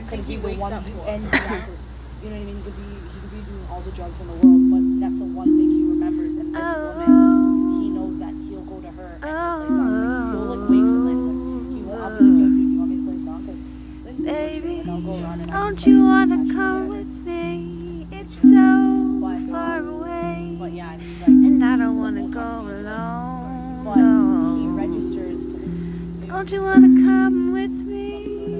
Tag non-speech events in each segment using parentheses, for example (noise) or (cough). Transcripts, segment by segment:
I could think be the one up who for. and exactly. You know what I mean? He could be he could be doing all the drugs in the world, but that's the one thing he remembers. And this woman, he knows that he'll go to her and he'll play songs. He'll like wait for Lindsay. He won't. I'll be like, dude, you want me to play a song? Cause Baby, and go and Don't you wanna come it. with me? It's so But, far um, away. But yeah, and he's like, And I don't wanna go alone. but he registers to. Don't you wanna come with me?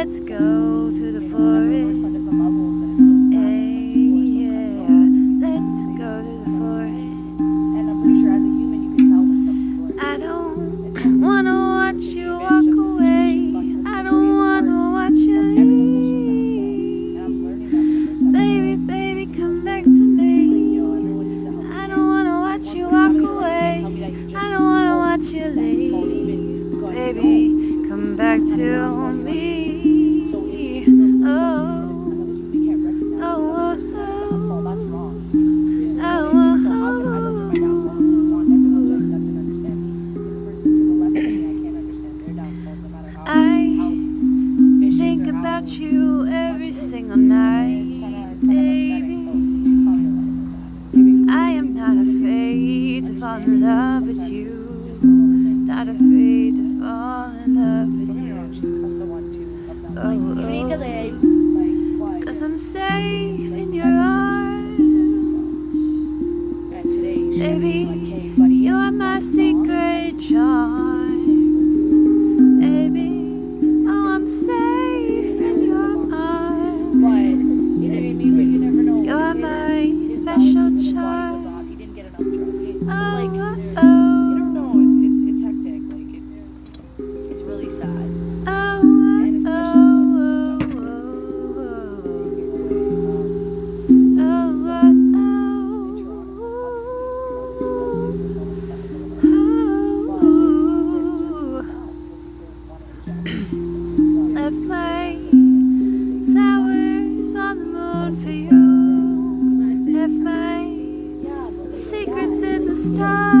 Let's go through the you know, and everyone works forest. on different levels, and it's so sad. Hey, It's like people are so yeah. Let's go through the forest. And I'm pretty sure as a human you can tell when some people. I don't wanna watch you walk away. I don't wanna watch you leave. I'm learning that for the first time. Baby, baby, come back to me. Yo, everyone needs to help me. I don't wanna watch you walk person tell me, away. tell me that you just I don't wanna watch you leave. Baby, come back to about you every single night, It's kinda, it's kind of upsetting, so baby. she's probably alone with that. Maybe I am not afraid to fall in love with you. it's just the little things. Not afraid to fall in love with Don't get me wrong, you. she's cussed the one too of them. Oh, like, you need to oh. leave. Like, why? Cause I'm safe in your arms. And today, Baby, was like, hey, buddy. You are my secret charm. Really sad. Left my flowers on the moon for you. Left my secrets in the stars,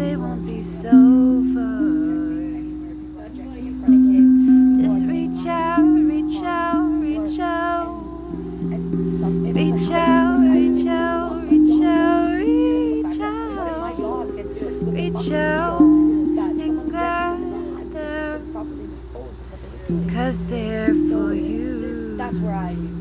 they won't be so far. Just reach out, reach out, reach out, reach out, reach out, reach out, reach out, reach out and grab them, cause they're for you. That's where I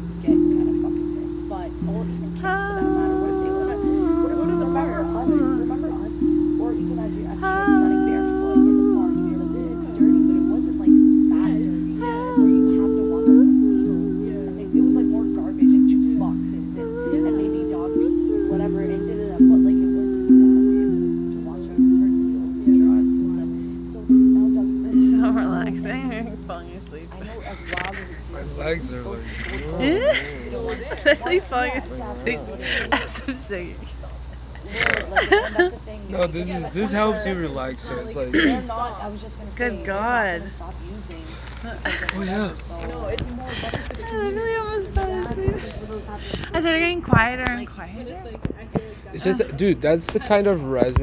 relaxing, mm-hmm. (laughs) falling asleep. I know as wild as it My legs are like. to. Yeah. You know, Literally falling asleep as (laughs) I'm (laughs) singing. Literally, like, and that's the thing. No, this is this helps you relax. It. It's like, They're not. I was just gonna say. Good God. gonna Stop using. oh yeah. So, I literally almost fell asleep. for those happen- I started getting quieter and quieter. It's just, dude, that's the kind of resonance.